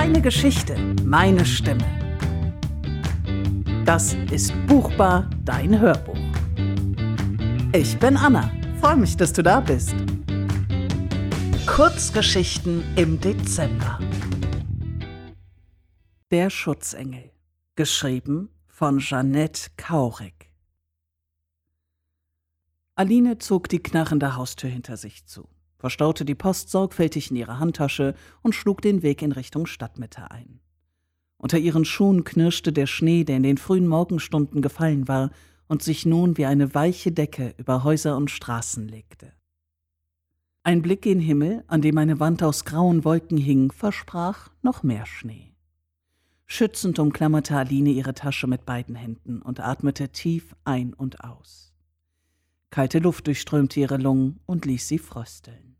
Deine Geschichte, meine Stimme. Das ist Buchbar, dein Hörbuch. Ich bin Anna. Freue mich, dass du da bist. Kurzgeschichten im Dezember. Der Schutzengel. Geschrieben von Jeanette Kaurig. Aline zog die knarrende Haustür hinter sich zu verstaute die Post sorgfältig in ihre Handtasche und schlug den Weg in Richtung Stadtmitte ein. Unter ihren Schuhen knirschte der Schnee, der in den frühen Morgenstunden gefallen war und sich nun wie eine weiche Decke über Häuser und Straßen legte. Ein Blick in Himmel, an dem eine Wand aus grauen Wolken hing, versprach noch mehr Schnee. Schützend umklammerte Aline ihre Tasche mit beiden Händen und atmete tief ein und aus. Kalte Luft durchströmte ihre Lungen und ließ sie frösteln.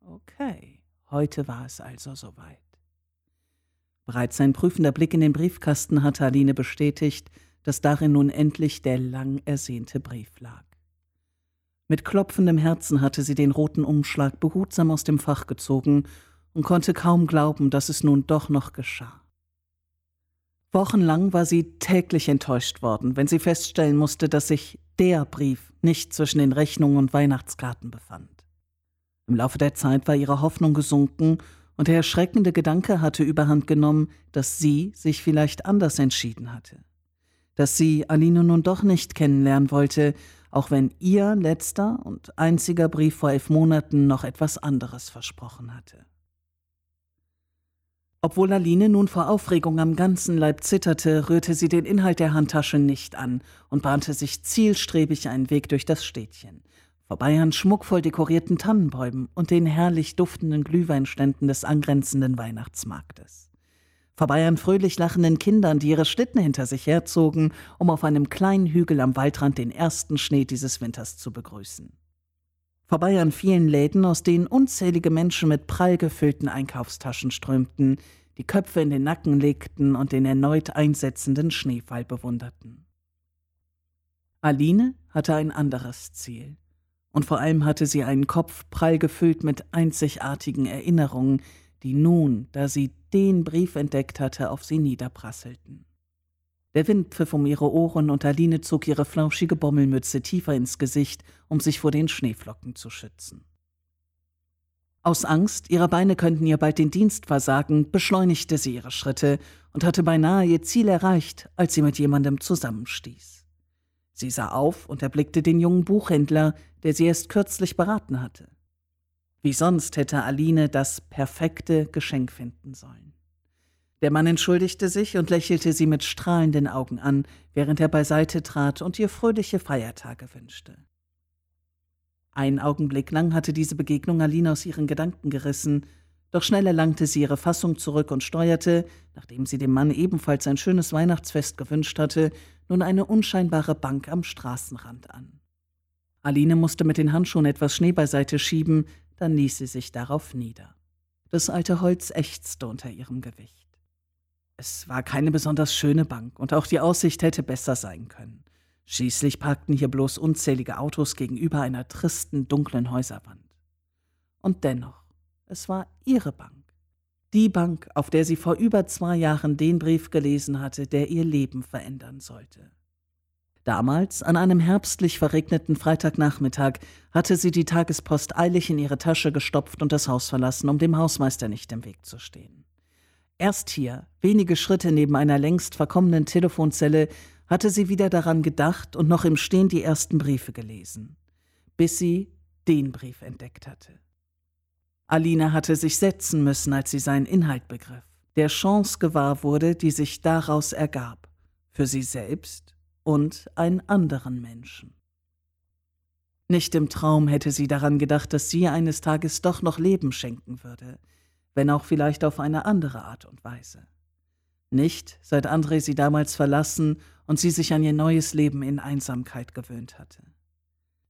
Okay, heute war es also soweit. Bereits sein prüfender Blick in den Briefkasten hatte Aline bestätigt, dass darin nun endlich der lang ersehnte Brief lag. Mit klopfendem Herzen hatte sie den roten Umschlag behutsam aus dem Fach gezogen und konnte kaum glauben, dass es nun doch noch geschah. Wochenlang war sie täglich enttäuscht worden, wenn sie feststellen musste, dass sich der Brief nicht zwischen den Rechnungen und Weihnachtskarten befand. Im Laufe der Zeit war ihre Hoffnung gesunken und der erschreckende Gedanke hatte überhand genommen, dass sie sich vielleicht anders entschieden hatte. Dass sie Aline nun doch nicht kennenlernen wollte, auch wenn ihr letzter und einziger Brief vor elf Monaten noch etwas anderes versprochen hatte. Obwohl Aline nun vor Aufregung am ganzen Leib zitterte, rührte sie den Inhalt der Handtasche nicht an und bahnte sich zielstrebig einen Weg durch das Städtchen, vorbei an schmuckvoll dekorierten Tannenbäumen und den herrlich duftenden Glühweinständen des angrenzenden Weihnachtsmarktes. Vorbei an fröhlich lachenden Kindern, die ihre Schlitten hinter sich herzogen, um auf einem kleinen Hügel am Waldrand den ersten Schnee dieses Winters zu begrüßen. Vorbei an vielen Läden, aus denen unzählige Menschen mit prall gefüllten Einkaufstaschen strömten, die Köpfe in den Nacken legten und den erneut einsetzenden Schneefall bewunderten. Aline hatte ein anderes Ziel und vor allem hatte sie einen Kopf prall gefüllt mit einzigartigen Erinnerungen, die nun, da sie den Brief entdeckt hatte, auf sie niederprasselten. Der Wind pfiff um ihre Ohren und Aline zog ihre flauschige Bommelmütze tiefer ins Gesicht, um sich vor den Schneeflocken zu schützen. Aus Angst, ihre Beine könnten ihr bald den Dienst versagen, beschleunigte sie ihre Schritte und hatte beinahe ihr Ziel erreicht, als sie mit jemandem zusammenstieß. Sie sah auf und erblickte den jungen Buchhändler, der sie erst kürzlich beraten hatte. Wie sonst hätte Aline das perfekte Geschenk finden sollen. Der Mann entschuldigte sich und lächelte sie mit strahlenden Augen an, während er beiseite trat und ihr fröhliche Feiertage wünschte. Einen Augenblick lang hatte diese Begegnung Aline aus ihren Gedanken gerissen, doch schnell erlangte sie ihre Fassung zurück und steuerte, nachdem sie dem Mann ebenfalls ein schönes Weihnachtsfest gewünscht hatte, nun eine unscheinbare Bank am Straßenrand an. Aline musste mit den Handschuhen etwas Schnee beiseite schieben, dann ließ sie sich darauf nieder. Das alte Holz ächzte unter ihrem Gewicht. Es war keine besonders schöne Bank und auch die Aussicht hätte besser sein können. Schließlich parkten hier bloß unzählige Autos gegenüber einer tristen, dunklen Häuserwand. Und dennoch, es war ihre Bank. Die Bank, auf der sie vor über zwei Jahren den Brief gelesen hatte, der ihr Leben verändern sollte. Damals, an einem herbstlich verregneten Freitagnachmittag, hatte sie die Tagespost eilig in ihre Tasche gestopft und das Haus verlassen, um dem Hausmeister nicht im Weg zu stehen. Erst hier, wenige Schritte neben einer längst verkommenen Telefonzelle, hatte sie wieder daran gedacht und noch im Stehen die ersten Briefe gelesen, bis sie den Brief entdeckt hatte. Alina hatte sich setzen müssen, als sie seinen Inhalt begriff, der Chance gewahr wurde, die sich daraus ergab, für sie selbst und einen anderen Menschen. Nicht im Traum hätte sie daran gedacht, dass sie eines Tages doch noch Leben schenken würde, wenn auch vielleicht auf eine andere Art und Weise. Nicht, seit André sie damals verlassen und sie sich an ihr neues Leben in Einsamkeit gewöhnt hatte.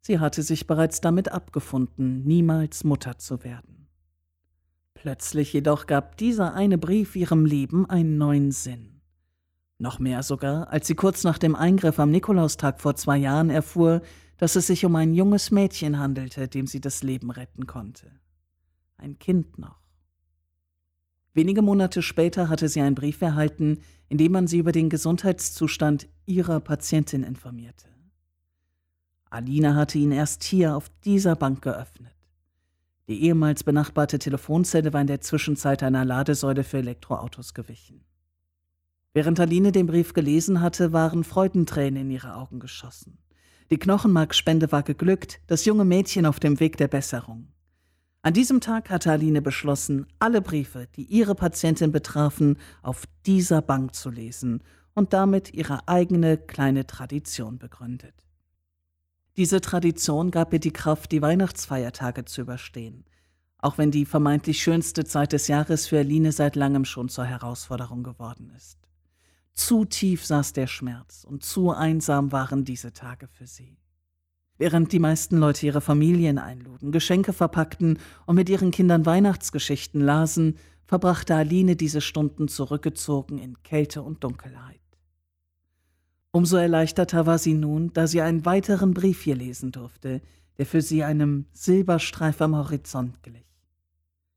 Sie hatte sich bereits damit abgefunden, niemals Mutter zu werden. Plötzlich jedoch gab dieser eine Brief ihrem Leben einen neuen Sinn. Noch mehr sogar, als sie kurz nach dem Eingriff am Nikolaustag vor zwei Jahren erfuhr, dass es sich um ein junges Mädchen handelte, dem sie das Leben retten konnte. Ein Kind noch. Wenige Monate später hatte sie einen Brief erhalten, in dem man sie über den Gesundheitszustand ihrer Patientin informierte. Alina hatte ihn erst hier auf dieser Bank geöffnet. Die ehemals benachbarte Telefonzelle war in der Zwischenzeit einer Ladesäule für Elektroautos gewichen. Während Aline den Brief gelesen hatte, waren Freudentränen in ihre Augen geschossen. Die Knochenmarkspende war geglückt, das junge Mädchen auf dem Weg der Besserung. An diesem Tag hatte Aline beschlossen, alle Briefe, die ihre Patientin betrafen, auf dieser Bank zu lesen und damit ihre eigene kleine Tradition begründet. Diese Tradition gab ihr die Kraft, die Weihnachtsfeiertage zu überstehen, auch wenn die vermeintlich schönste Zeit des Jahres für Aline seit langem schon zur Herausforderung geworden ist. Zu tief saß der Schmerz und zu einsam waren diese Tage für sie. Während die meisten Leute ihre Familien einluden, Geschenke verpackten und mit ihren Kindern Weihnachtsgeschichten lasen, verbrachte Aline diese Stunden zurückgezogen in Kälte und Dunkelheit. Umso erleichterter war sie nun, da sie einen weiteren Brief hier lesen durfte, der für sie einem Silberstreif am Horizont glich.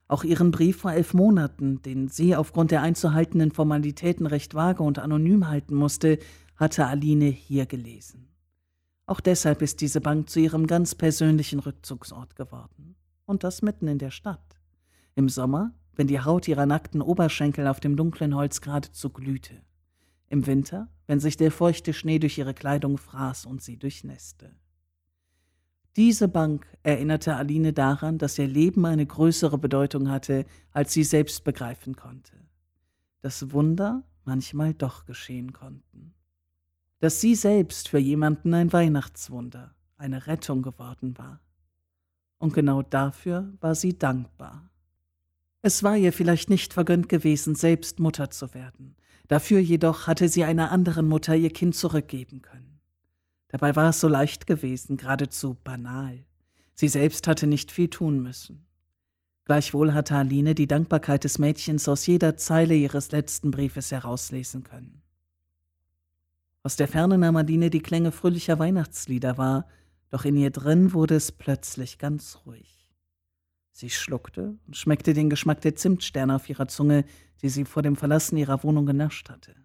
Auch ihren Brief vor elf Monaten, den sie aufgrund der einzuhaltenden Formalitäten recht vage und anonym halten musste, hatte Aline hier gelesen. Auch deshalb ist diese Bank zu ihrem ganz persönlichen Rückzugsort geworden. Und das mitten in der Stadt. Im Sommer, wenn die Haut ihrer nackten Oberschenkel auf dem dunklen Holz geradezu glühte. Im Winter, wenn sich der feuchte Schnee durch ihre Kleidung fraß und sie durchnässte. Diese Bank erinnerte Aline daran, dass ihr Leben eine größere Bedeutung hatte, als sie selbst begreifen konnte. Dass Wunder manchmal doch geschehen konnten dass sie selbst für jemanden ein Weihnachtswunder, eine Rettung geworden war. Und genau dafür war sie dankbar. Es war ihr vielleicht nicht vergönnt gewesen, selbst Mutter zu werden. Dafür jedoch hatte sie einer anderen Mutter ihr Kind zurückgeben können. Dabei war es so leicht gewesen, geradezu banal. Sie selbst hatte nicht viel tun müssen. Gleichwohl hatte Aline die Dankbarkeit des Mädchens aus jeder Zeile ihres letzten Briefes herauslesen können. Aus der Ferne nahm Adine die Klänge fröhlicher Weihnachtslieder wahr, doch in ihr drin wurde es plötzlich ganz ruhig. Sie schluckte und schmeckte den Geschmack der Zimtsterne auf ihrer Zunge, die sie vor dem Verlassen ihrer Wohnung genascht hatte.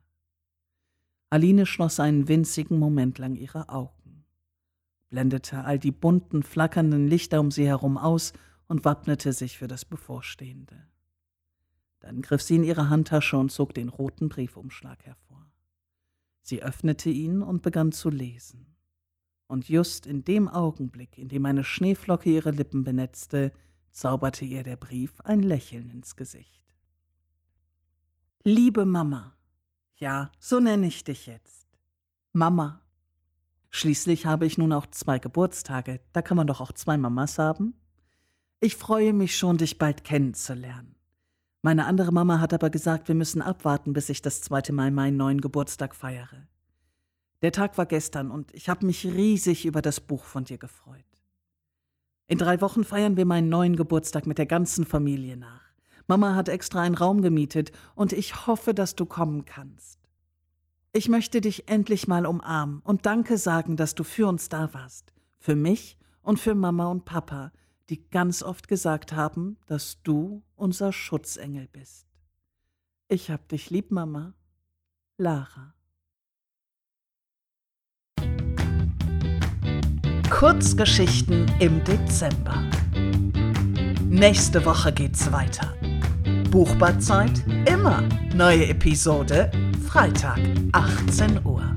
Aline schloss einen winzigen Moment lang ihre Augen, blendete all die bunten, flackernden Lichter um sie herum aus und wappnete sich für das Bevorstehende. Dann griff sie in ihre Handtasche und zog den roten Briefumschlag hervor. Sie öffnete ihn und begann zu lesen. Und just in dem Augenblick, in dem eine Schneeflocke ihre Lippen benetzte, zauberte ihr der Brief ein Lächeln ins Gesicht. Liebe Mama, ja, so nenne ich dich jetzt. Mama. Schließlich habe ich nun auch zwei Geburtstage, da kann man doch auch zwei Mamas haben. Ich freue mich schon, dich bald kennenzulernen. Meine andere Mama hat aber gesagt, wir müssen abwarten, bis ich das zweite Mal meinen neuen Geburtstag feiere. Der Tag war gestern und ich habe mich riesig über das Buch von dir gefreut. In drei Wochen feiern wir meinen neuen Geburtstag mit der ganzen Familie nach. Mama hat extra einen Raum gemietet und ich hoffe, dass du kommen kannst. Ich möchte dich endlich mal umarmen und Danke sagen, dass du für uns da warst. Für mich und für Mama und Papa, die ganz oft gesagt haben, dass du unser Schutzengel bist. Ich hab dich lieb, Mama. Lara. Kurzgeschichten im Dezember. Nächste Woche geht's weiter. Buchbarzeit immer. Neue Episode Freitag, 18 Uhr.